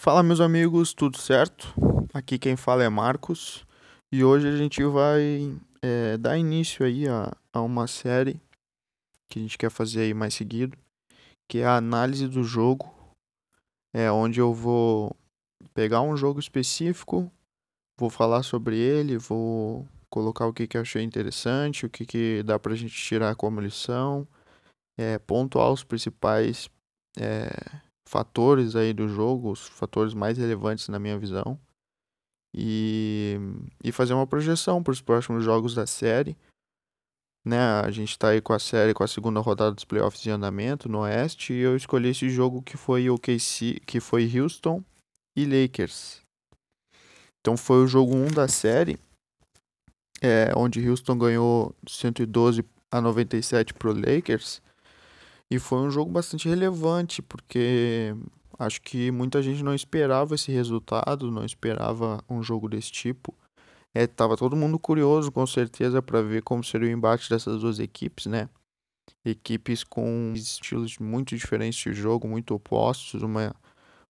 Fala, meus amigos, tudo certo? Aqui quem fala é Marcos e hoje a gente vai é, dar início aí a, a uma série que a gente quer fazer aí mais seguido, que é a análise do jogo, é onde eu vou pegar um jogo específico, vou falar sobre ele, vou colocar o que, que achei interessante, o que, que dá pra gente tirar como lição, é, pontuar os principais é, fatores aí do jogo, os fatores mais relevantes na minha visão, e, e fazer uma projeção para os próximos jogos da série. Né, a gente está aí com a série, com a segunda rodada dos playoffs em andamento no Oeste, e eu escolhi esse jogo que foi o KC, que foi Houston e Lakers. Então foi o jogo 1 da série, é, onde Houston ganhou 112 a 97 para o Lakers. E foi um jogo bastante relevante, porque acho que muita gente não esperava esse resultado, não esperava um jogo desse tipo. É, tava todo mundo curioso, com certeza, para ver como seria o embate dessas duas equipes, né? Equipes com estilos muito diferentes de jogo, muito opostos. Uma,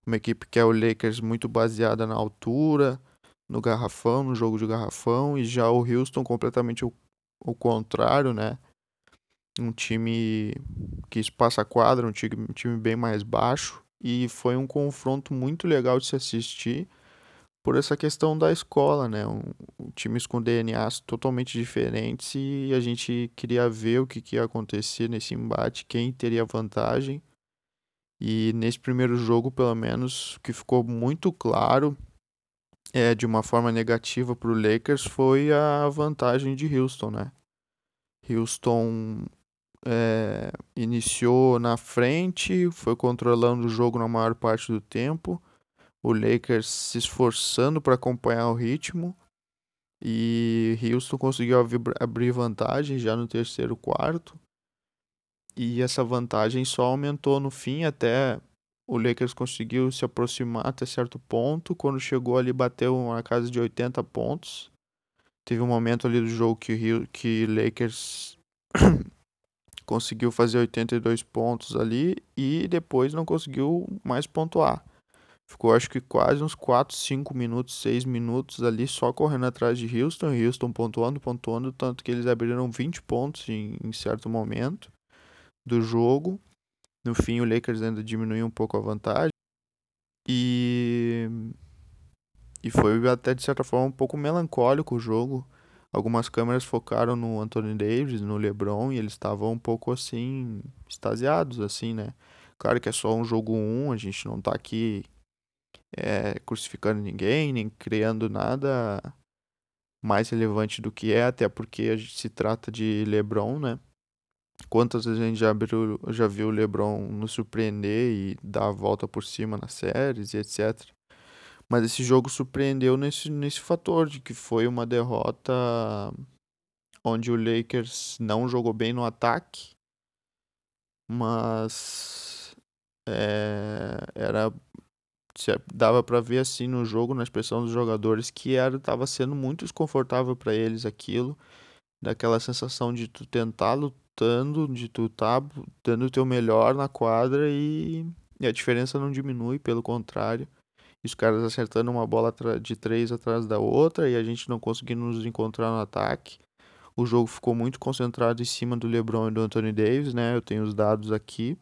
uma equipe que é o Lakers muito baseada na altura, no garrafão, no jogo de garrafão, e já o Houston completamente o, o contrário, né? Um time que espaça quadra, um time, um time bem mais baixo. E foi um confronto muito legal de se assistir por essa questão da escola, né? Um, um, times com DNAs totalmente diferentes e a gente queria ver o que, que ia acontecer nesse embate, quem teria vantagem. E nesse primeiro jogo, pelo menos, o que ficou muito claro é, de uma forma negativa para o Lakers foi a vantagem de Houston, né? Houston é, iniciou na frente, foi controlando o jogo na maior parte do tempo. O Lakers se esforçando para acompanhar o ritmo. E Houston conseguiu abrir vantagem já no terceiro quarto. E essa vantagem só aumentou no fim até o Lakers conseguiu se aproximar até certo ponto. Quando chegou ali, bateu uma casa de 80 pontos. Teve um momento ali do jogo que que Lakers conseguiu fazer 82 pontos ali e depois não conseguiu mais pontuar. Ficou acho que quase uns 4, 5 minutos, 6 minutos ali só correndo atrás de Houston, Houston pontuando, pontuando, tanto que eles abriram 20 pontos em, em certo momento do jogo. No fim, o Lakers ainda diminuiu um pouco a vantagem. E, e foi até de certa forma um pouco melancólico o jogo algumas câmeras focaram no Anthony Davis, no LeBron, e eles estavam um pouco assim, extasiados, assim, né? Claro que é só um jogo 1, um, a gente não tá aqui é, crucificando ninguém, nem criando nada mais relevante do que é, até porque a gente se trata de LeBron, né? Quantas vezes a gente já, abriu, já viu o LeBron nos surpreender e dar a volta por cima nas séries e etc. Mas esse jogo surpreendeu nesse, nesse fator de que foi uma derrota onde o Lakers não jogou bem no ataque, mas é, era dava para ver assim no jogo, na expressão dos jogadores que era estava sendo muito desconfortável para eles aquilo, daquela sensação de tu tentar lutando, de tu tá dando o teu melhor na quadra e, e a diferença não diminui, pelo contrário os caras acertando uma bola de três atrás da outra e a gente não conseguindo nos encontrar no ataque. O jogo ficou muito concentrado em cima do LeBron e do Anthony Davis, né? Eu tenho os dados aqui.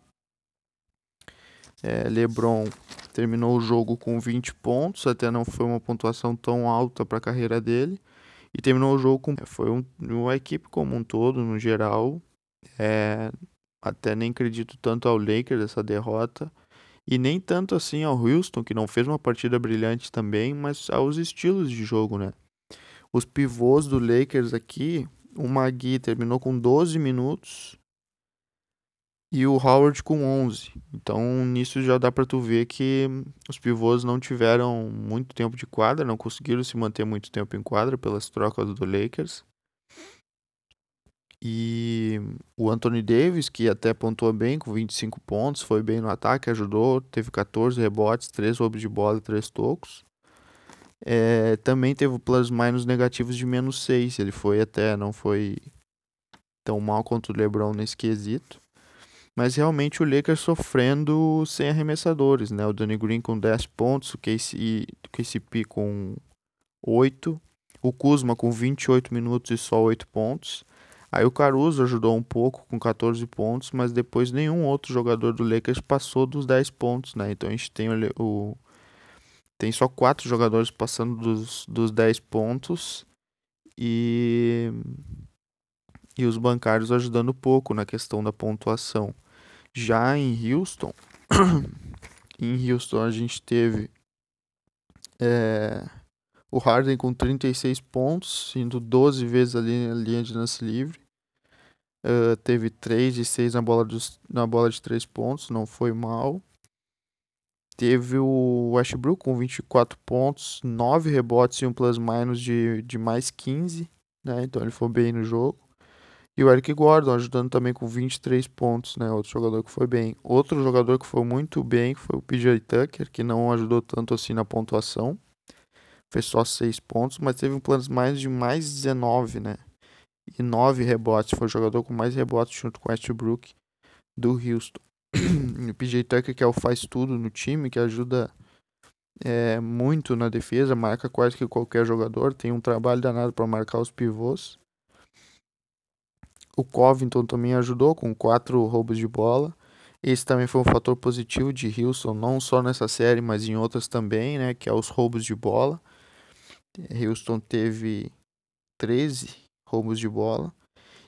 É, LeBron terminou o jogo com 20 pontos, até não foi uma pontuação tão alta para a carreira dele. E terminou o jogo com. Foi um, uma equipe como um todo, no geral. É, até nem acredito tanto ao Lakers essa derrota. E nem tanto assim ao Houston, que não fez uma partida brilhante também, mas aos estilos de jogo, né? Os pivôs do Lakers aqui, o Magui terminou com 12 minutos e o Howard com 11. Então, nisso já dá para tu ver que os pivôs não tiveram muito tempo de quadra, não conseguiram se manter muito tempo em quadra pelas trocas do Lakers. E o Anthony Davis, que até pontuou bem com 25 pontos, foi bem no ataque, ajudou, teve 14 rebotes, 3 roubos de bola e 3 tocos. É, também teve plus minus negativos de menos 6. Ele foi até, não foi tão mal quanto o LeBron nesse quesito. Mas realmente o Lakers sofrendo sem arremessadores, né? O Danny Green com 10 pontos, o KC, o KCP com 8, o Kuzma com 28 minutos e só 8 pontos. Aí o Caruso ajudou um pouco com 14 pontos, mas depois nenhum outro jogador do Lakers passou dos 10 pontos, né? Então a gente tem o, o tem só quatro jogadores passando dos, dos 10 pontos e e os bancários ajudando pouco na questão da pontuação. Já em Houston, em Houston a gente teve é, o Harden com 36 pontos, indo 12 vezes ali na linha de lance livre. Uh, teve 3 de 6 na bola, dos, na bola de 3 pontos, não foi mal. Teve o Westbrook com 24 pontos, 9 rebotes e um plus-minus de, de mais 15, né? Então ele foi bem no jogo. E o Eric Gordon ajudando também com 23 pontos, né? Outro jogador que foi bem. Outro jogador que foi muito bem foi o PJ Tucker, que não ajudou tanto assim na pontuação. Fez só 6 pontos, mas teve um plano mais de mais 19, né? E 9 rebotes. Foi o jogador com mais rebotes junto com Westbrook do Houston. o PJ Tucker, que é o faz tudo no time, que ajuda é, muito na defesa, marca quase que qualquer jogador, tem um trabalho danado para marcar os pivôs. O Covington também ajudou com quatro roubos de bola. Esse também foi um fator positivo de Houston, não só nessa série, mas em outras também, né? Que é os roubos de bola. Houston teve 13 roubos de bola.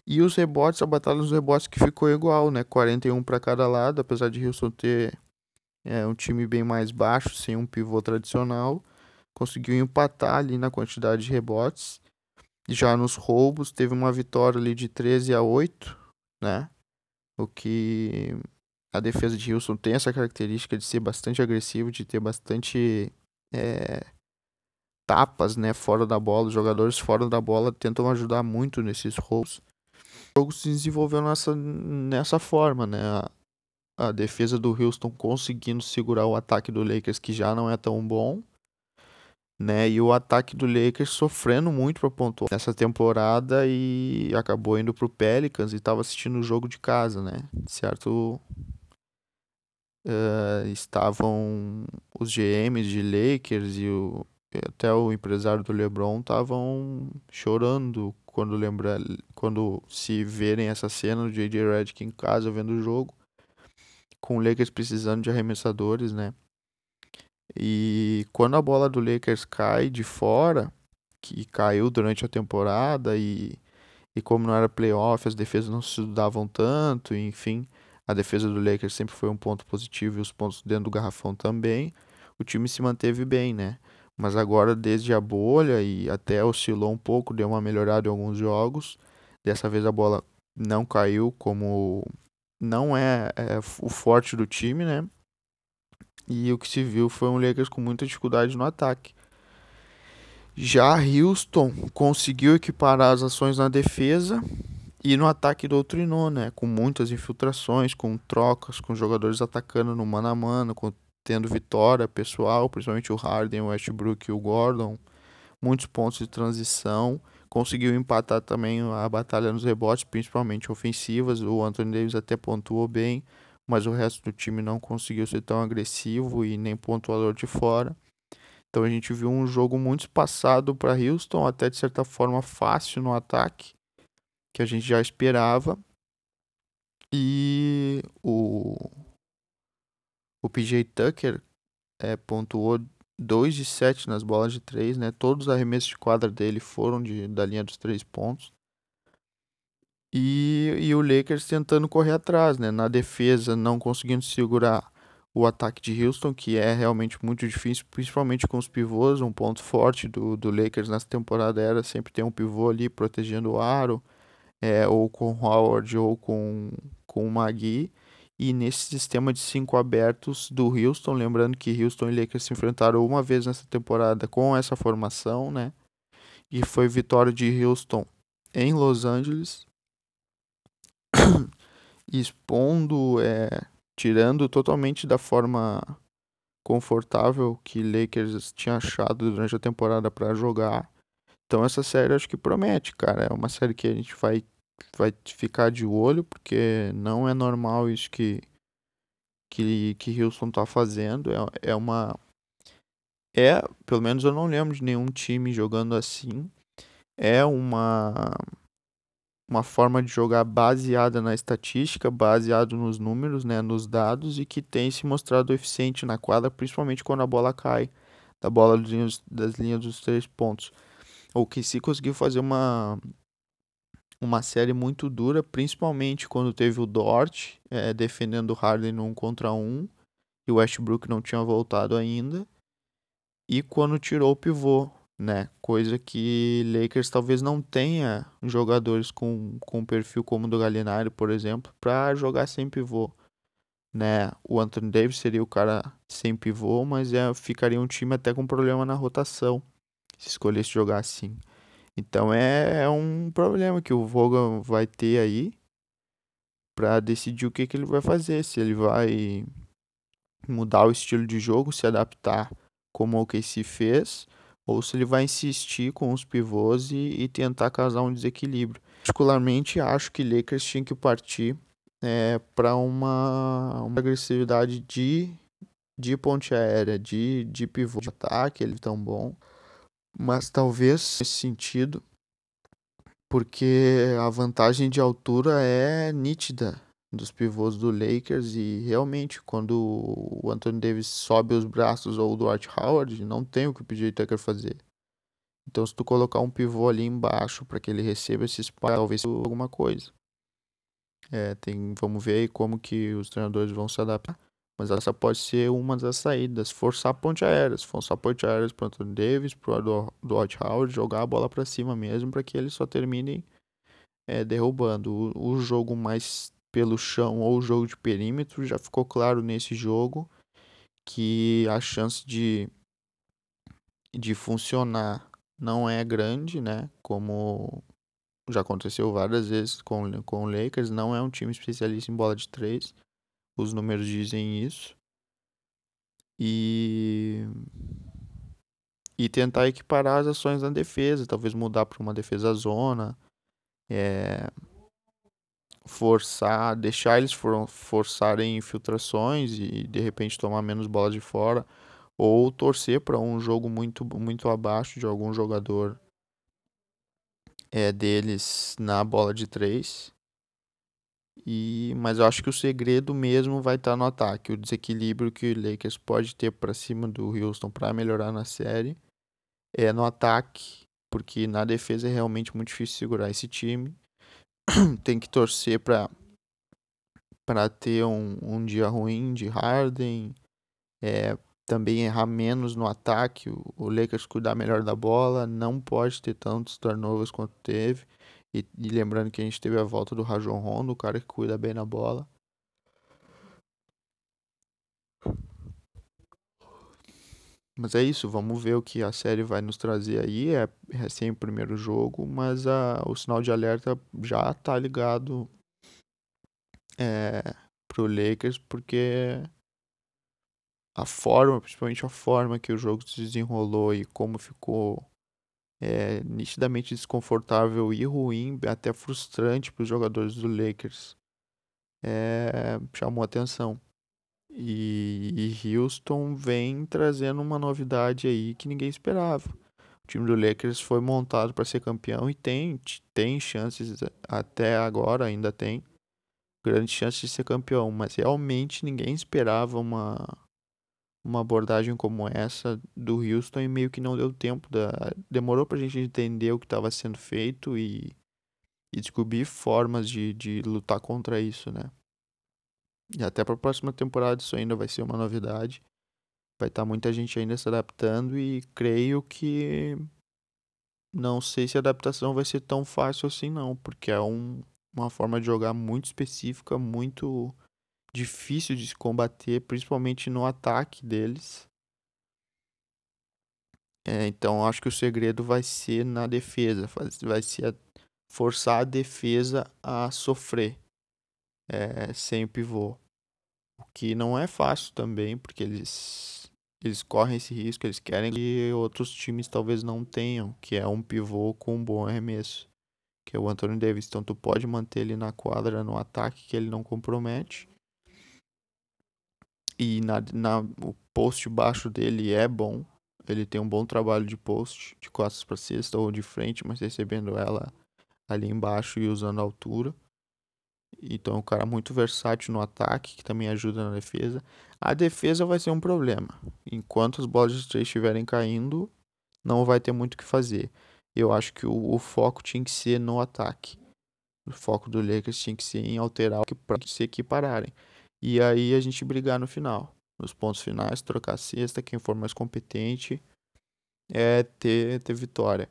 E os rebotes, a batalha dos rebotes que ficou igual, né? 41 para cada lado, apesar de Houston ter é, um time bem mais baixo, sem um pivô tradicional. Conseguiu empatar ali na quantidade de rebotes. Já nos roubos, teve uma vitória ali de 13 a 8, né? O que a defesa de Houston tem essa característica de ser bastante agressivo, de ter bastante é, tapas, né, fora da bola. Os jogadores fora da bola tentam ajudar muito nesses roubos. O jogo se desenvolveu nessa, nessa forma, né? A, a defesa do Houston conseguindo segurar o ataque do Lakers, que já não é tão bom né? E o ataque do Lakers sofrendo muito para pontuar nessa temporada e acabou indo pro Pelicans e estava assistindo o jogo de casa, né? Certo? Uh, estavam os GMs de Lakers e o, até o empresário do LeBron estavam chorando quando lembrar quando se verem essa cena do JJ Redick em casa vendo o jogo com o Lakers precisando de arremessadores, né? E quando a bola do Lakers cai de fora, que caiu durante a temporada e, e como não era playoff, as defesas não se estudavam tanto, enfim, a defesa do Lakers sempre foi um ponto positivo e os pontos dentro do garrafão também. O time se manteve bem, né? Mas agora, desde a bolha e até oscilou um pouco, deu uma melhorada em alguns jogos. Dessa vez a bola não caiu, como não é, é o forte do time, né? E o que se viu foi um Lakers com muita dificuldade no ataque. Já Houston conseguiu equiparar as ações na defesa e no ataque doutrinou, né? Com muitas infiltrações, com trocas, com jogadores atacando no mano a mano, com, tendo vitória pessoal, principalmente o Harden, o Westbrook e o Gordon. Muitos pontos de transição. Conseguiu empatar também a batalha nos rebotes, principalmente ofensivas. O Anthony Davis até pontuou bem mas o resto do time não conseguiu ser tão agressivo e nem pontuador de fora. Então a gente viu um jogo muito espaçado para Houston, até de certa forma fácil no ataque, que a gente já esperava. E o, o PJ Tucker é, pontuou 2 de 7 nas bolas de 3, né? Todos os arremessos de quadra dele foram de, da linha dos 3 pontos. E, e o Lakers tentando correr atrás, né? Na defesa, não conseguindo segurar o ataque de Houston, que é realmente muito difícil, principalmente com os pivôs. Um ponto forte do, do Lakers nessa temporada era sempre ter um pivô ali protegendo o aro, é, ou com Howard ou com, com o Magui. E nesse sistema de cinco abertos do Houston, lembrando que Houston e Lakers se enfrentaram uma vez nessa temporada com essa formação, né? E foi vitória de Houston em Los Angeles expondo, é, tirando totalmente da forma confortável que Lakers tinha achado durante a temporada para jogar. Então essa série acho que promete, cara. É uma série que a gente vai vai ficar de olho, porque não é normal isso que que, que Houston tá fazendo. É, é uma. É, pelo menos eu não lembro de nenhum time jogando assim. É uma uma forma de jogar baseada na estatística, baseado nos números, né, nos dados e que tem se mostrado eficiente na quadra, principalmente quando a bola cai da bola das linhas, dos três pontos. O que se conseguiu fazer uma uma série muito dura, principalmente quando teve o Dort é, defendendo o Harden no 1 contra 1 e o Westbrook não tinha voltado ainda. E quando tirou o pivô, né? Coisa que Lakers talvez não tenha jogadores com, com perfil como o do Gallinari, por exemplo, para jogar sem pivô. Né? O Anthony Davis seria o cara sem pivô, mas é, ficaria um time até com problema na rotação se escolhesse jogar assim. Então é, é um problema que o Vogel vai ter aí para decidir o que, que ele vai fazer, se ele vai mudar o estilo de jogo, se adaptar como o KC fez, ou se ele vai insistir com os pivôs e, e tentar causar um desequilíbrio. Particularmente acho que Lakers tinha que partir é, para uma, uma agressividade de, de ponte aérea, de, de pivô de ataque, ele é tão bom. Mas talvez nesse sentido, porque a vantagem de altura é nítida dos pivôs do Lakers e realmente quando o Anthony Davis sobe os braços ou o Dwight Howard, não tem o que o PJ Tucker fazer. Então se tu colocar um pivô ali embaixo para que ele receba esse espaço, talvez alguma coisa. É, tem, vamos ver aí como que os treinadores vão se adaptar. Mas essa pode ser uma das saídas. Forçar ponte aérea. Forçar ponte aérea para Anthony Davis, para o Dwight Howard, jogar a bola para cima mesmo, para que eles só terminem é, derrubando. O, o, jogo mais pelo chão ou o jogo de perímetro já ficou claro nesse jogo que a chance de, de funcionar não é grande, né? Como já aconteceu várias vezes com, com o Lakers. Não é um time especialista em bola de três. Os números dizem isso. E e tentar equiparar as ações na defesa, talvez mudar para uma defesa zona, é, forçar, deixar eles for, forçarem infiltrações e de repente tomar menos bolas de fora, ou torcer para um jogo muito muito abaixo de algum jogador é, deles na bola de três e, mas eu acho que o segredo mesmo vai estar tá no ataque, o desequilíbrio que o Lakers pode ter para cima do Houston para melhorar na série é no ataque, porque na defesa é realmente muito difícil segurar esse time. Tem que torcer para para ter um, um dia ruim de Harden, é, também errar menos no ataque, o, o Lakers cuidar melhor da bola, não pode ter tantos turnovers quanto teve. E, e, lembrando que a gente teve a volta do Rajon Rondo, o cara que cuida bem na bola. Mas é isso, vamos ver o que a série vai nos trazer aí. É recém o primeiro jogo, mas a, o sinal de alerta já tá ligado é, pro Lakers, porque a forma, principalmente a forma que o jogo se desenrolou e como ficou é, nitidamente desconfortável e ruim, até frustrante para os jogadores do Lakers, é, chamou atenção. E, e Houston vem trazendo uma novidade aí que ninguém esperava. O time do Lakers foi montado para ser campeão e tem, tem chances, até agora ainda tem, grandes chances de ser campeão, mas realmente ninguém esperava uma, uma abordagem como essa do Houston e meio que não deu tempo. Da... Demorou pra gente entender o que estava sendo feito e, e descobrir formas de, de lutar contra isso, né? E até para a próxima temporada isso ainda vai ser uma novidade. Vai estar tá muita gente ainda se adaptando e creio que não sei se a adaptação vai ser tão fácil assim não, porque é um, uma forma de jogar muito específica, muito difícil de se combater, principalmente no ataque deles. É, então acho que o segredo vai ser na defesa, vai ser forçar a defesa a sofrer é, sem o pivô. O que não é fácil também, porque eles, eles correm esse risco, eles querem que outros times talvez não tenham, que é um pivô com um bom arremesso. que é o Anthony Davis. Então tu pode manter ele na quadra no ataque que ele não compromete. E na, na, o post baixo dele é bom. Ele tem um bom trabalho de post, de costas para cesta ou de frente, mas recebendo ela ali embaixo e usando a altura. Então é um cara muito versátil no ataque, que também ajuda na defesa. A defesa vai ser um problema. Enquanto as bolas de três estiverem caindo, não vai ter muito o que fazer. Eu acho que o, o, foco tinha que ser no ataque. O foco do Lakers tinha que ser em alterar para se equipararem. E aí a gente brigar no final. Nos pontos finais, trocar a cesta, quem for mais competente é ter, ter vitória.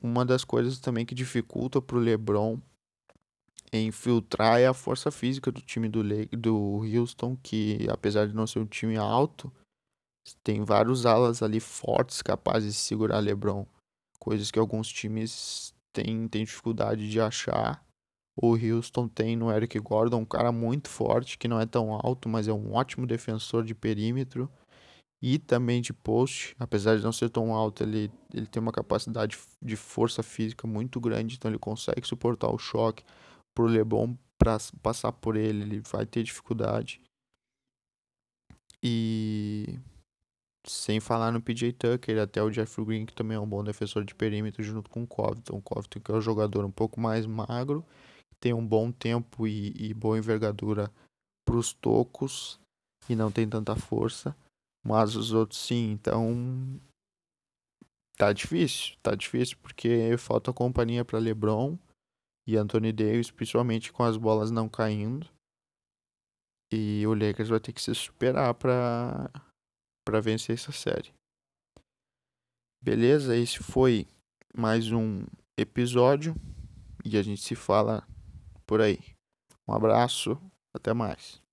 Uma das coisas também que dificulta para o LeBron infiltrar é a força física do time do, Le do Houston, que apesar de não ser um time alto, tem vários alas ali fortes capazes de segurar LeBron. Coisas que alguns times têm, têm dificuldade de achar. O Houston tem no Eric Gordon um cara muito forte, que não é tão alto, mas é um ótimo defensor de perímetro e também de post. Apesar de não ser tão alto, ele, ele tem uma capacidade de força física muito grande, então ele consegue suportar o choque pro LeBron para passar por ele, ele vai ter dificuldade. E sem falar no PJ Tucker, até o Jeffrey Green, que também é um bom defensor de perímetro junto com o Covington. O Covington que é um jogador um pouco mais magro, tem um bom tempo e, e boa envergadura para os tocos e não tem tanta força, mas os outros sim, então tá difícil, tá difícil porque falta companhia para LeBron e Anthony Davis, principalmente com as bolas não caindo. E o Lakers vai ter que se superar para para vencer essa série. Beleza? Esse foi mais um episódio e a gente se fala por aí. Um abraço, até mais.